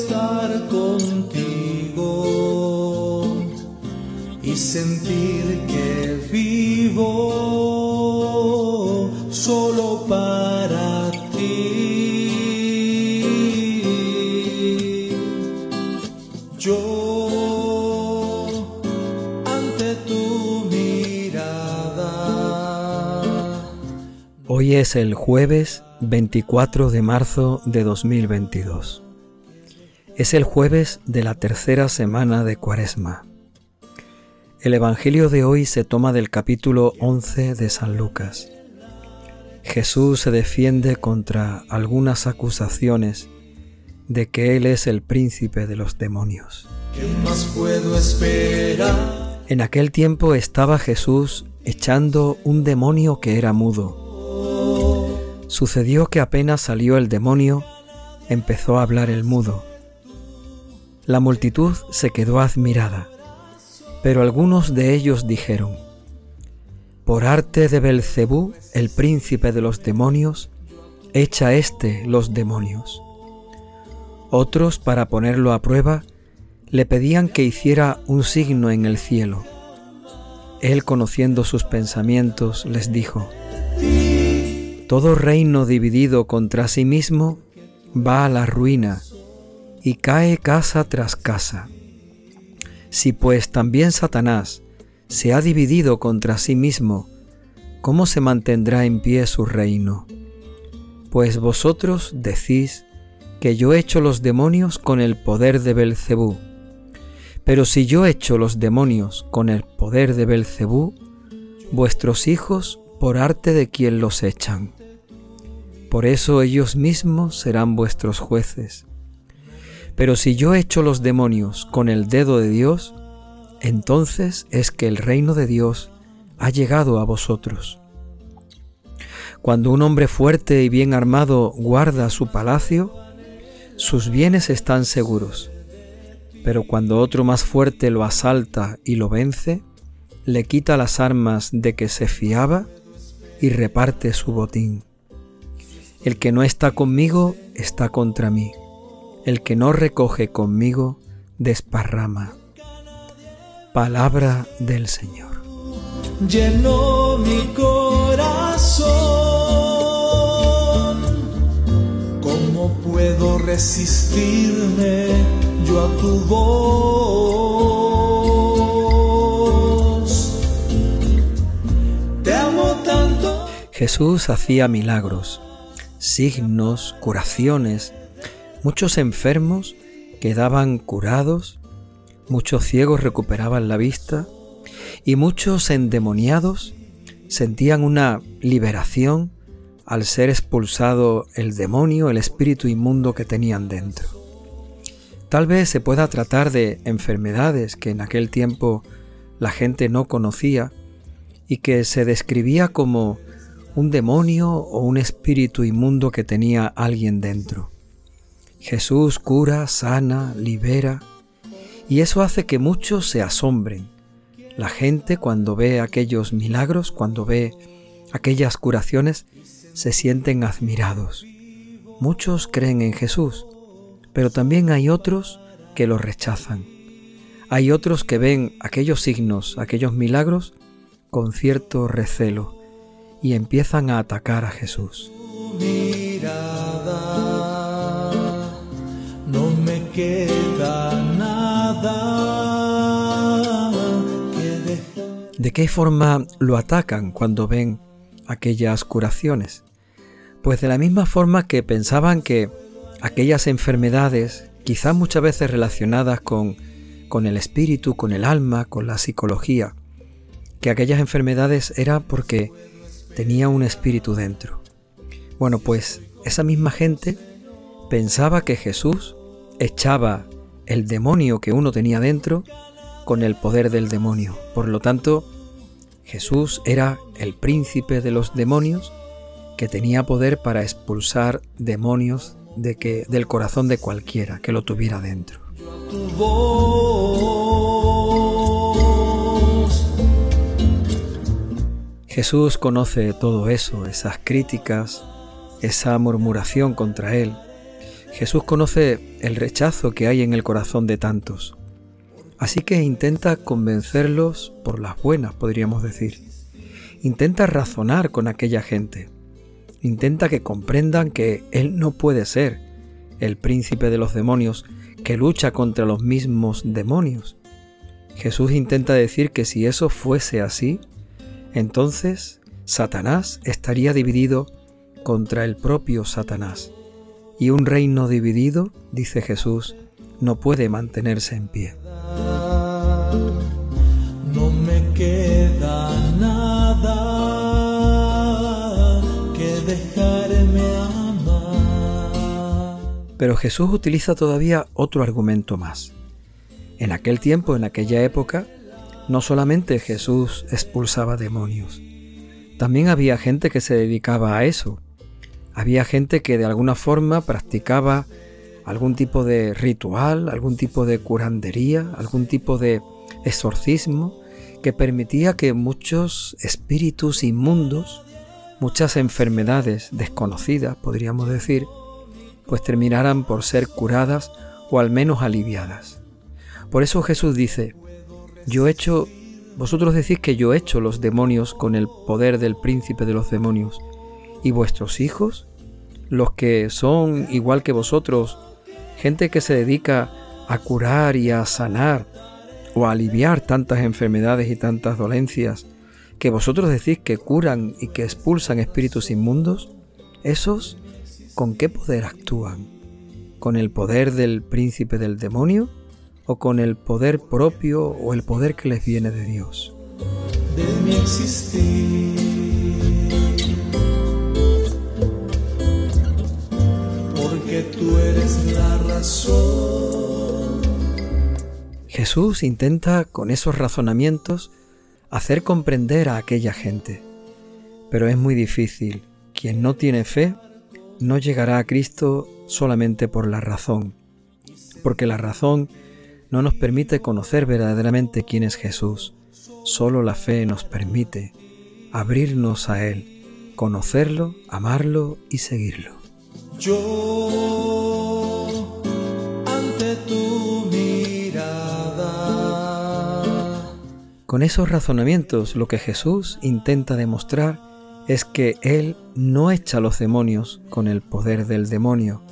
estar contigo y sentir que vivo solo para ti. Yo ante tu mirada. Hoy es el jueves 24 de marzo de 2022. Es el jueves de la tercera semana de Cuaresma. El Evangelio de hoy se toma del capítulo 11 de San Lucas. Jesús se defiende contra algunas acusaciones de que Él es el príncipe de los demonios. ¿Qué más puedo esperar? En aquel tiempo estaba Jesús echando un demonio que era mudo Sucedió que apenas salió el demonio, empezó a hablar el mudo. La multitud se quedó admirada, pero algunos de ellos dijeron, Por arte de Belcebú, el príncipe de los demonios, echa éste los demonios. Otros, para ponerlo a prueba, le pedían que hiciera un signo en el cielo. Él, conociendo sus pensamientos, les dijo, todo reino dividido contra sí mismo va a la ruina y cae casa tras casa. Si pues también Satanás se ha dividido contra sí mismo, ¿cómo se mantendrá en pie su reino? Pues vosotros decís que yo echo los demonios con el poder de Belcebú. Pero si yo echo los demonios con el poder de Belcebú, vuestros hijos por arte de quien los echan. Por eso ellos mismos serán vuestros jueces. Pero si yo echo los demonios con el dedo de Dios, entonces es que el reino de Dios ha llegado a vosotros. Cuando un hombre fuerte y bien armado guarda su palacio, sus bienes están seguros. Pero cuando otro más fuerte lo asalta y lo vence, le quita las armas de que se fiaba y reparte su botín. El que no está conmigo está contra mí. El que no recoge conmigo desparrama. Palabra del Señor. Llenó mi corazón. ¿Cómo puedo resistirme yo a tu voz? Te amo tanto. Jesús hacía milagros, signos, curaciones. Muchos enfermos quedaban curados, muchos ciegos recuperaban la vista y muchos endemoniados sentían una liberación al ser expulsado el demonio, el espíritu inmundo que tenían dentro. Tal vez se pueda tratar de enfermedades que en aquel tiempo la gente no conocía y que se describía como un demonio o un espíritu inmundo que tenía alguien dentro. Jesús cura, sana, libera, y eso hace que muchos se asombren. La gente cuando ve aquellos milagros, cuando ve aquellas curaciones, se sienten admirados. Muchos creen en Jesús, pero también hay otros que lo rechazan. Hay otros que ven aquellos signos, aquellos milagros, con cierto recelo y empiezan a atacar a Jesús. ¿De qué forma lo atacan cuando ven aquellas curaciones? Pues de la misma forma que pensaban que aquellas enfermedades, quizás muchas veces relacionadas con, con el espíritu, con el alma, con la psicología, que aquellas enfermedades eran porque tenía un espíritu dentro. Bueno, pues esa misma gente pensaba que Jesús echaba el demonio que uno tenía dentro con el poder del demonio. Por lo tanto, Jesús era el príncipe de los demonios que tenía poder para expulsar demonios de que, del corazón de cualquiera que lo tuviera dentro. Jesús conoce todo eso, esas críticas, esa murmuración contra Él. Jesús conoce el rechazo que hay en el corazón de tantos, así que intenta convencerlos por las buenas, podríamos decir. Intenta razonar con aquella gente. Intenta que comprendan que Él no puede ser el príncipe de los demonios que lucha contra los mismos demonios. Jesús intenta decir que si eso fuese así, entonces Satanás estaría dividido contra el propio Satanás. Y un reino dividido, dice Jesús, no puede mantenerse en pie. Pero Jesús utiliza todavía otro argumento más. En aquel tiempo, en aquella época, no solamente Jesús expulsaba demonios, también había gente que se dedicaba a eso, había gente que de alguna forma practicaba algún tipo de ritual, algún tipo de curandería, algún tipo de exorcismo que permitía que muchos espíritus inmundos, muchas enfermedades desconocidas, podríamos decir, pues terminaran por ser curadas o al menos aliviadas. Por eso Jesús dice, yo he hecho, vosotros decís que yo he hecho los demonios con el poder del príncipe de los demonios, y vuestros hijos, los que son igual que vosotros, gente que se dedica a curar y a sanar o a aliviar tantas enfermedades y tantas dolencias, que vosotros decís que curan y que expulsan espíritus inmundos, esos, ¿con qué poder actúan? ¿Con el poder del príncipe del demonio? ¿O con el poder propio o el poder que les viene de Dios? De mi existir. tú eres la razón. Jesús intenta con esos razonamientos hacer comprender a aquella gente, pero es muy difícil. Quien no tiene fe no llegará a Cristo solamente por la razón, porque la razón no nos permite conocer verdaderamente quién es Jesús. Solo la fe nos permite abrirnos a Él, conocerlo, amarlo y seguirlo. Yo ante tu mirada. Con esos razonamientos lo que Jesús intenta demostrar es que Él no echa los demonios con el poder del demonio,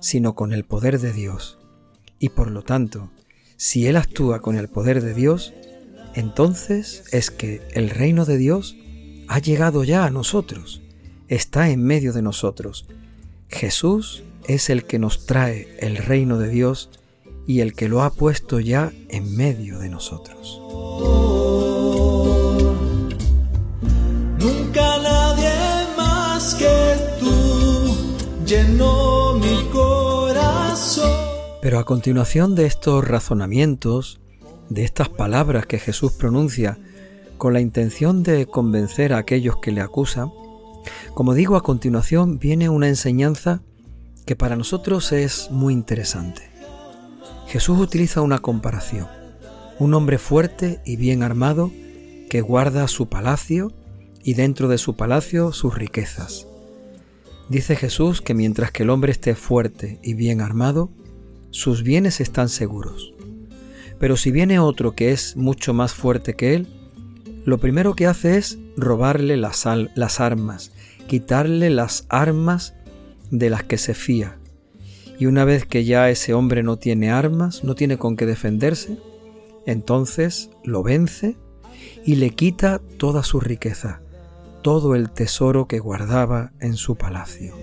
sino con el poder de Dios. Y por lo tanto, si Él actúa con el poder de Dios, entonces es que el reino de Dios ha llegado ya a nosotros, está en medio de nosotros, Jesús es el que nos trae el reino de Dios y el que lo ha puesto ya en medio de nosotros. Pero a continuación de estos razonamientos, de estas palabras que Jesús pronuncia con la intención de convencer a aquellos que le acusan, como digo, a continuación viene una enseñanza que para nosotros es muy interesante. Jesús utiliza una comparación. Un hombre fuerte y bien armado que guarda su palacio y dentro de su palacio sus riquezas. Dice Jesús que mientras que el hombre esté fuerte y bien armado, sus bienes están seguros. Pero si viene otro que es mucho más fuerte que él, lo primero que hace es robarle las, armas quitarle las armas de las que se fía. Y una vez que ya ese hombre no tiene armas, no tiene con qué defenderse, entonces lo vence y le quita toda su riqueza, todo el tesoro que guardaba en su palacio.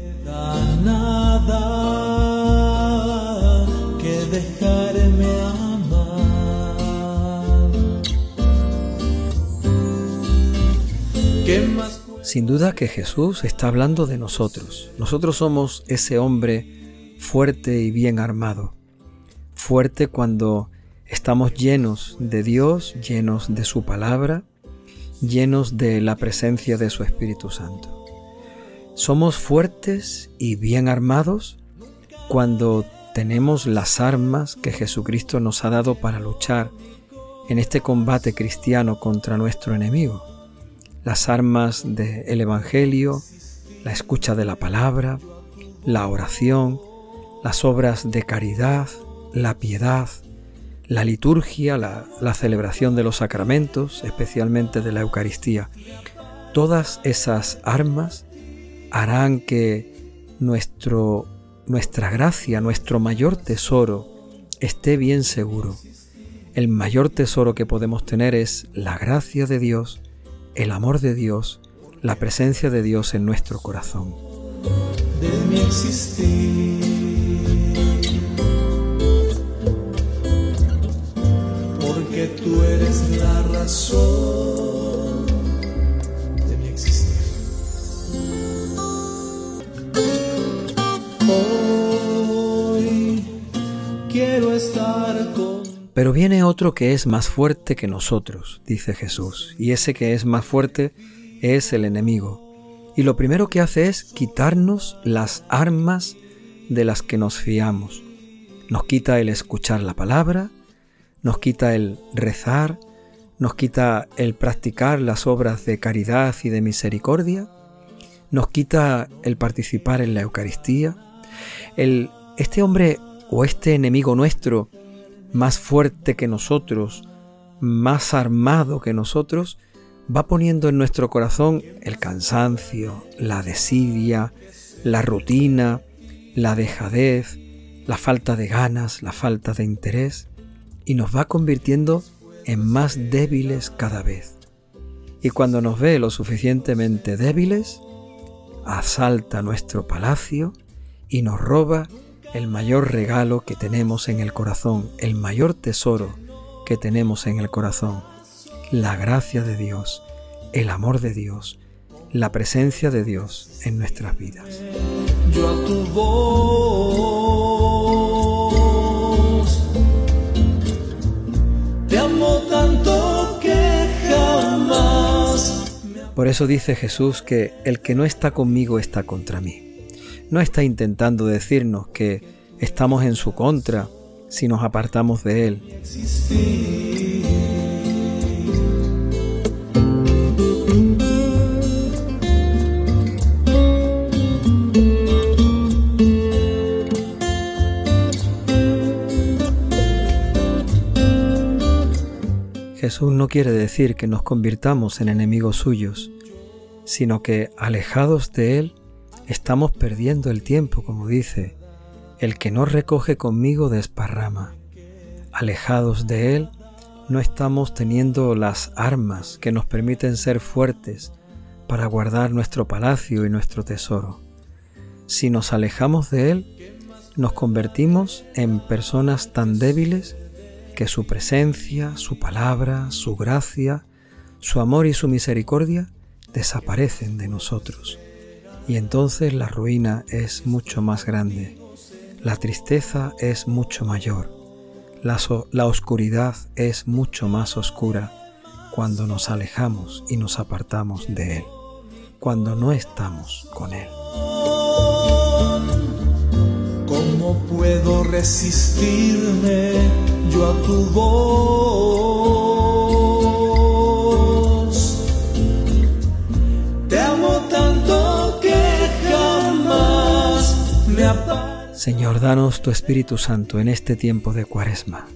¿Qué más sin duda que Jesús está hablando de nosotros. Nosotros somos ese hombre fuerte y bien armado. Fuerte cuando estamos llenos de Dios, llenos de su palabra, llenos de la presencia de su Espíritu Santo. Somos fuertes y bien armados cuando tenemos las armas que Jesucristo nos ha dado para luchar en este combate cristiano contra nuestro enemigo las armas del Evangelio, la escucha de la palabra, la oración, las obras de caridad, la piedad, la liturgia, la, la, celebración de los sacramentos, especialmente de la Eucaristía. Todas esas armas harán que nuestro, nuestra gracia, nuestro mayor tesoro, esté bien seguro. El mayor tesoro que podemos tener es la gracia de Dios, el amor de Dios, la presencia de Dios en nuestro corazón. De mi existir, porque tú eres la razón Pero viene otro que es más fuerte que nosotros, dice Jesús, y ese que es más fuerte es el enemigo. Y lo primero que hace es quitarnos las armas de las que nos fiamos. Nos quita el escuchar la palabra, nos quita el rezar, nos quita el practicar las obras de caridad y de misericordia, nos quita el participar en la Eucaristía. El, este hombre o este enemigo nuestro, más fuerte que nosotros, más armado que nosotros, va poniendo en nuestro corazón el cansancio, la desidia, la rutina, la dejadez, la falta de ganas, la falta de interés, y nos va convirtiendo en más débiles cada vez. Y cuando nos ve lo suficientemente débiles, asalta nuestro palacio y nos roba el mayor regalo que tenemos en el corazón, el mayor tesoro que tenemos en el corazón, la gracia de Dios, el amor de Dios, la presencia de Dios en nuestras vidas. yo a tu voz. Te amo tanto que jamás Por eso dice Jesús que el que no está conmigo está contra mí. No está intentando decirnos que estamos en su contra si nos apartamos de Él. Jesús no quiere decir que nos convirtamos en enemigos suyos, sino que alejados de Él estamos perdiendo el tiempo, como dice, el que no recoge conmigo desparrama. Alejados de Él no estamos teniendo las armas que nos permiten ser fuertes para guardar nuestro palacio y nuestro tesoro. Si nos alejamos de Él, nos convertimos en personas tan débiles que su presencia, su palabra, su gracia, su amor y su misericordia desaparecen de nosotros. Y entonces la ruina es mucho más grande, la tristeza es mucho mayor, la, la oscuridad es mucho más oscura cuando nos alejamos y nos apartamos de Él, cuando no estamos con Él. ¿Cómo puedo resistirme yo a tu voz? Señor, danos tu Espíritu Santo en este tiempo de Cuaresma.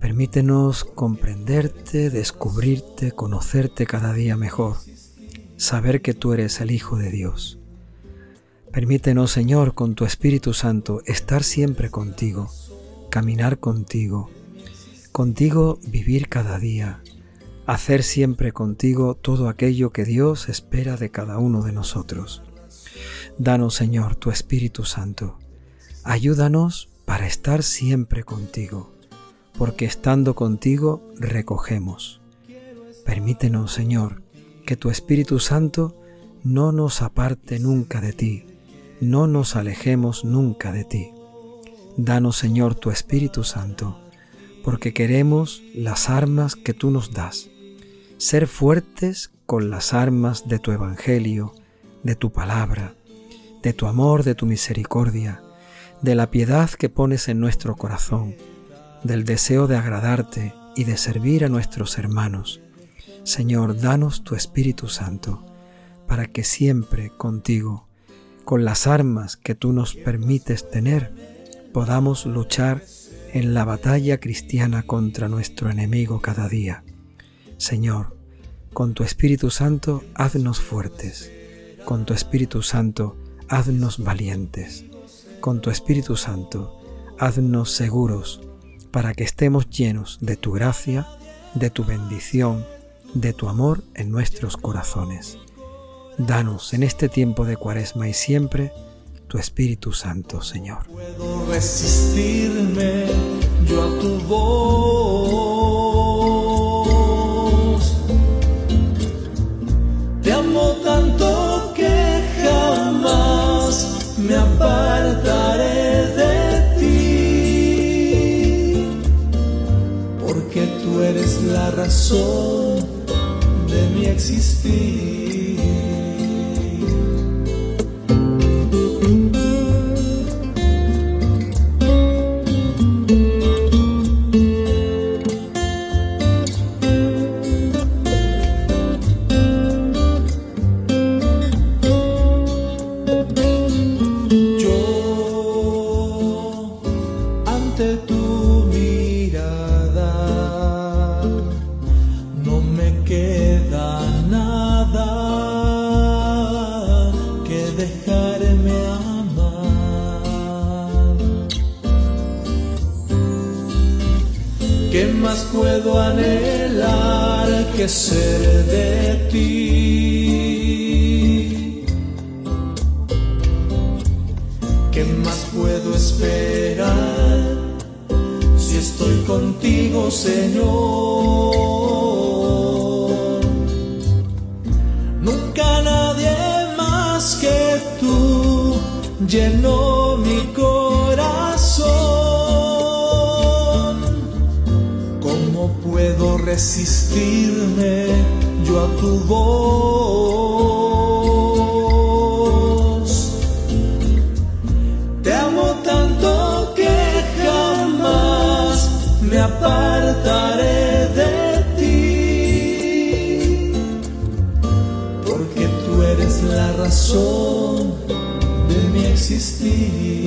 Permítenos comprenderte, descubrirte, conocerte cada día mejor, saber que tú eres el Hijo de Dios. Permítenos, Señor, con tu Espíritu Santo, estar siempre contigo, caminar contigo, contigo vivir cada día, hacer siempre contigo todo aquello que Dios espera de cada uno de nosotros. Danos, Señor, tu Espíritu Santo. Ayúdanos para estar siempre contigo, porque estando contigo recogemos. Permítenos, Señor, que tu Espíritu Santo no nos aparte nunca de ti, no nos alejemos nunca de ti. Danos, Señor, tu Espíritu Santo, porque queremos las armas que tú nos das, ser fuertes con las armas de tu Evangelio, de tu palabra, de tu amor, de tu misericordia, de la piedad que pones en nuestro corazón, del deseo de agradarte y de servir a nuestros hermanos. Señor, danos tu Espíritu Santo, para que siempre contigo, con las armas que tú nos permites tener, podamos luchar en la batalla cristiana contra nuestro enemigo cada día. Señor, con tu Espíritu Santo haznos fuertes, con tu Espíritu Santo haznos valientes, con tu Espíritu Santo haznos seguros para que estemos llenos de tu gracia, de tu bendición, de tu amor en nuestros corazones. Danos en este tiempo de cuaresma y siempre tu Espíritu Santo, Señor. Puedo resistirme yo a tu voz. La razón de mi existir. Anhelar que ser de ti? ¿Qué más puedo esperar si estoy contigo, Señor? Nunca nadie más que tú llenó mi corazón. Puedo resistirme yo a tu voz. Te amo tanto que jamás me apartaré de ti, porque tú eres la razón de mi existir.